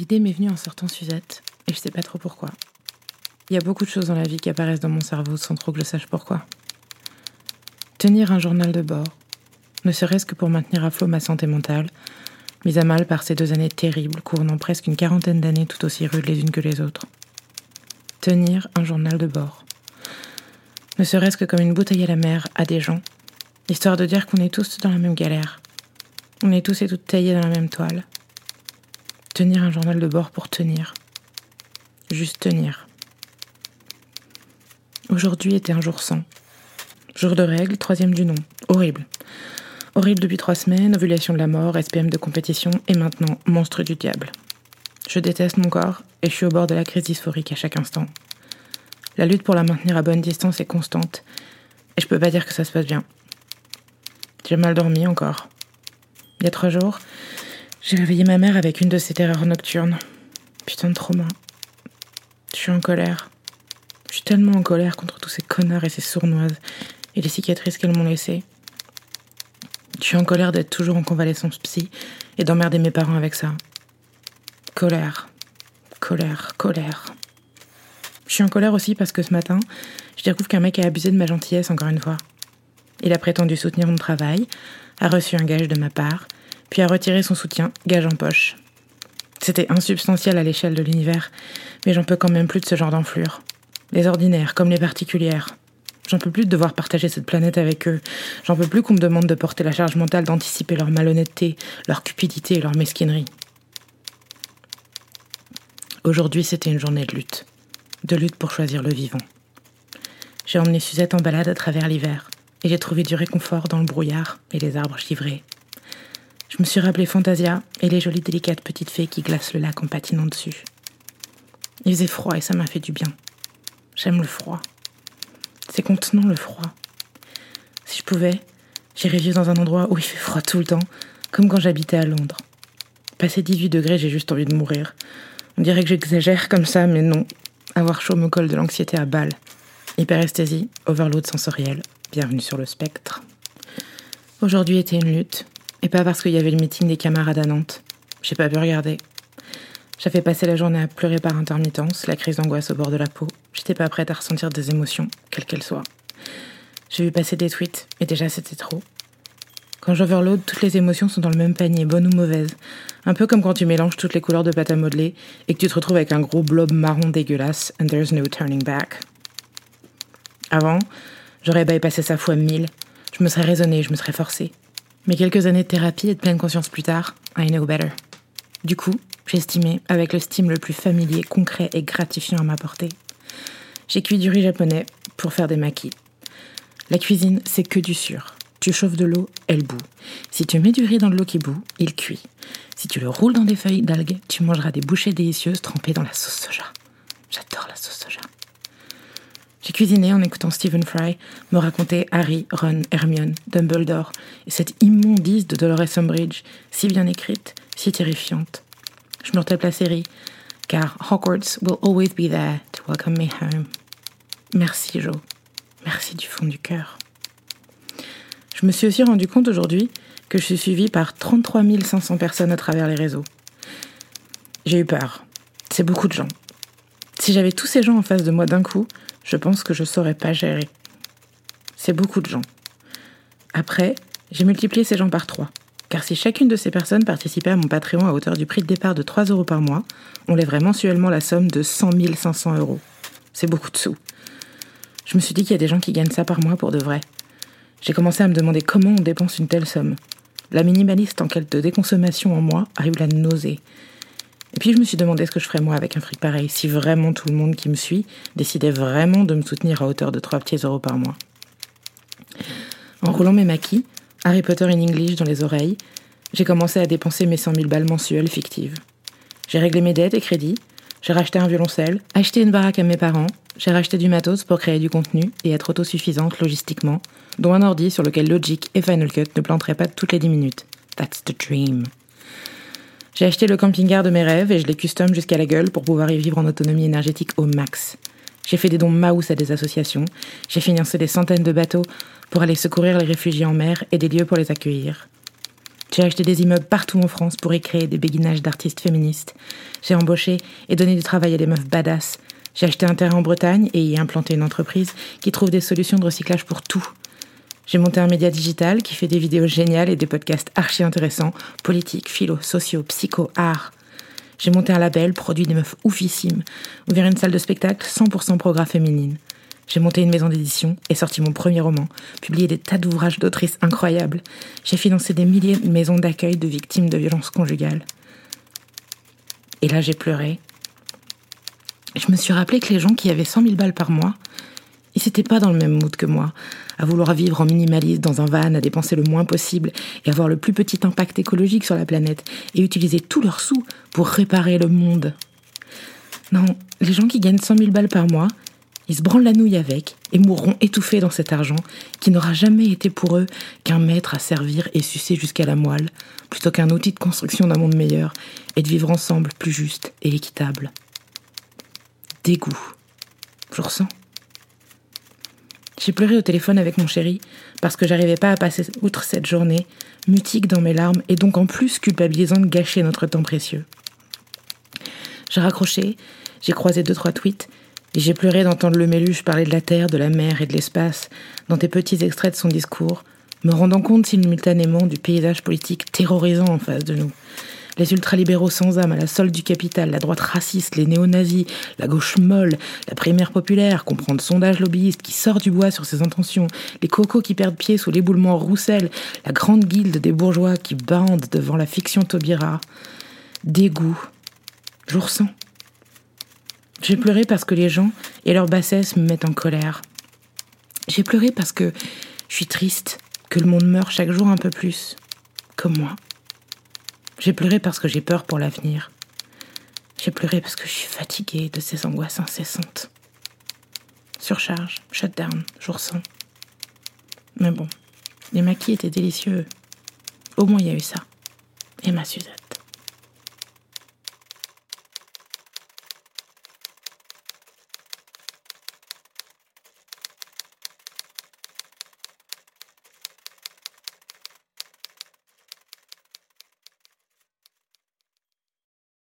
L'idée m'est venue en sortant Suzette, et je sais pas trop pourquoi. Il y a beaucoup de choses dans la vie qui apparaissent dans mon cerveau sans trop que je sache pourquoi. Tenir un journal de bord, ne serait-ce que pour maintenir à flot ma santé mentale, mise à mal par ces deux années terribles, couronnant presque une quarantaine d'années tout aussi rudes les unes que les autres. Tenir un journal de bord. Ne serait-ce que comme une bouteille à la mer à des gens, histoire de dire qu'on est tous dans la même galère. On est tous et toutes taillés dans la même toile. Tenir un journal de bord pour tenir. Juste tenir. Aujourd'hui était un jour sans. Jour de règle, troisième du nom. Horrible. Horrible depuis trois semaines, ovulation de la mort, SPM de compétition et maintenant monstre du diable. Je déteste mon corps et je suis au bord de la crise dysphorique à chaque instant. La lutte pour la maintenir à bonne distance est constante et je peux pas dire que ça se passe bien. J'ai mal dormi encore. Il y a trois jours, j'ai réveillé ma mère avec une de ses terreurs nocturnes. Putain de trauma. Je suis en colère. Je suis tellement en colère contre tous ces connards et ces sournoises et les cicatrices qu'elles m'ont laissées. Je suis en colère d'être toujours en convalescence psy et d'emmerder mes parents avec ça. Colère, colère, colère. Je suis en colère aussi parce que ce matin, je découvre qu'un mec a abusé de ma gentillesse encore une fois. Il a prétendu soutenir mon travail, a reçu un gage de ma part, puis a retiré son soutien, gage en poche. C'était insubstantiel à l'échelle de l'univers, mais j'en peux quand même plus de ce genre d'enflure. Les ordinaires comme les particulières, J'en peux plus de devoir partager cette planète avec eux. J'en peux plus qu'on me demande de porter la charge mentale d'anticiper leur malhonnêteté, leur cupidité et leur mesquinerie. Aujourd'hui, c'était une journée de lutte. De lutte pour choisir le vivant. J'ai emmené Suzette en balade à travers l'hiver, et j'ai trouvé du réconfort dans le brouillard et les arbres givrés. Je me suis rappelé Fantasia et les jolies délicates petites fées qui glacent le lac en patinant dessus. Il faisait froid et ça m'a fait du bien. J'aime le froid. C'est contenant le froid. Si je pouvais, j'irais vivre dans un endroit où il fait froid tout le temps, comme quand j'habitais à Londres. Passé 18 degrés, j'ai juste envie de mourir. On dirait que j'exagère comme ça, mais non. Avoir chaud me colle de l'anxiété à balle. Hyperesthésie, overload sensoriel, bienvenue sur le spectre. Aujourd'hui était une lutte, et pas parce qu'il y avait le meeting des camarades à Nantes. J'ai pas pu regarder. J'avais passé la journée à pleurer par intermittence, la crise d'angoisse au bord de la peau. J'étais pas prête à ressentir des émotions, quelles qu'elles soient. J'ai vu passer des tweets, et déjà c'était trop. Quand j'overload, toutes les émotions sont dans le même panier, bonnes ou mauvaises. Un peu comme quand tu mélanges toutes les couleurs de pâte à modeler et que tu te retrouves avec un gros blob marron dégueulasse, and there's no turning back. Avant, j'aurais bypassé sa fois mille. Je me serais raisonnée, je me serais forcée. Mais quelques années de thérapie et de pleine conscience plus tard, I know better. Du coup, J'estimais, avec le steam le plus familier, concret et gratifiant à m'apporter. J'ai cuit du riz japonais pour faire des maquis. La cuisine, c'est que du sûr. Tu chauffes de l'eau, elle bout. Si tu mets du riz dans de l'eau qui bout, il cuit. Si tu le roules dans des feuilles d'algues, tu mangeras des bouchées délicieuses trempées dans la sauce soja. J'adore la sauce soja. J'ai cuisiné en écoutant Stephen Fry me raconter Harry, Ron, Hermione, Dumbledore et cette immondice de Dolores Umbridge, si bien écrite, si terrifiante, je me retape la série, car Hogwarts will always be there to welcome me home. Merci Joe, merci du fond du cœur. Je me suis aussi rendu compte aujourd'hui que je suis suivie par 33 500 personnes à travers les réseaux. J'ai eu peur. C'est beaucoup de gens. Si j'avais tous ces gens en face de moi d'un coup, je pense que je saurais pas gérer. C'est beaucoup de gens. Après, j'ai multiplié ces gens par trois. Car si chacune de ces personnes participait à mon Patreon à hauteur du prix de départ de 3 euros par mois, on lèverait mensuellement la somme de 100 500 euros. C'est beaucoup de sous. Je me suis dit qu'il y a des gens qui gagnent ça par mois pour de vrai. J'ai commencé à me demander comment on dépense une telle somme. La minimaliste en quête de déconsommation en moi arrive la nausée. Et puis je me suis demandé ce que je ferais moi avec un fric pareil, si vraiment tout le monde qui me suit décidait vraiment de me soutenir à hauteur de 3 petits euros par mois. En roulant mes maquis, Harry Potter in English dans les oreilles, j'ai commencé à dépenser mes 100 000 balles mensuelles fictives. J'ai réglé mes dettes et crédits, j'ai racheté un violoncelle, acheté une baraque à mes parents, j'ai racheté du matos pour créer du contenu et être autosuffisante logistiquement, dont un ordi sur lequel Logic et Final Cut ne planteraient pas toutes les 10 minutes. That's the dream. J'ai acheté le camping-car de mes rêves et je l'ai custom jusqu'à la gueule pour pouvoir y vivre en autonomie énergétique au max. J'ai fait des dons Maus à des associations. J'ai financé des centaines de bateaux pour aller secourir les réfugiés en mer et des lieux pour les accueillir. J'ai acheté des immeubles partout en France pour y créer des béguinages d'artistes féministes. J'ai embauché et donné du travail à des meufs badass. J'ai acheté un terrain en Bretagne et y implanté une entreprise qui trouve des solutions de recyclage pour tout. J'ai monté un média digital qui fait des vidéos géniales et des podcasts archi intéressants, politiques, philo, sociaux, psycho, art. J'ai monté un label, produit des meufs oufissimes, ouvert une salle de spectacle 100% programme féminine. J'ai monté une maison d'édition et sorti mon premier roman, publié des tas d'ouvrages d'autrices incroyables. J'ai financé des milliers de maisons d'accueil de victimes de violences conjugales. Et là, j'ai pleuré. Je me suis rappelé que les gens qui avaient 100 000 balles par mois, ils n'étaient pas dans le même mood que moi, à vouloir vivre en minimaliste dans un van, à dépenser le moins possible et avoir le plus petit impact écologique sur la planète, et utiliser tous leurs sous pour réparer le monde. Non, les gens qui gagnent 100 000 balles par mois, ils se branlent la nouille avec et mourront étouffés dans cet argent qui n'aura jamais été pour eux qu'un maître à servir et sucer jusqu'à la moelle, plutôt qu'un outil de construction d'un monde meilleur et de vivre ensemble plus juste et équitable. Dégoût. Je ressens. J'ai pleuré au téléphone avec mon chéri parce que j'arrivais pas à passer outre cette journée, mutique dans mes larmes et donc en plus culpabilisant de gâcher notre temps précieux. J'ai raccroché, j'ai croisé deux trois tweets et j'ai pleuré d'entendre le Méluche parler de la terre, de la mer et de l'espace dans des petits extraits de son discours, me rendant compte simultanément du paysage politique terrorisant en face de nous. Les ultralibéraux sans âme à la solde du capital, la droite raciste, les néo-nazis, la gauche molle, la primaire populaire, comprend de sondage lobbyiste qui sort du bois sur ses intentions, les cocos qui perdent pied sous l'éboulement Roussel, la grande guilde des bourgeois qui bandent devant la fiction Taubira. Dégoût. Je ressens. J'ai pleuré parce que les gens et leur bassesse me mettent en colère. J'ai pleuré parce que je suis triste, que le monde meurt chaque jour un peu plus, comme moi. J'ai pleuré parce que j'ai peur pour l'avenir. J'ai pleuré parce que je suis fatiguée de ces angoisses incessantes. Surcharge, shutdown, jour sans. Mais bon, les maquis étaient délicieux. Au moins il y a eu ça. Et ma Suzette.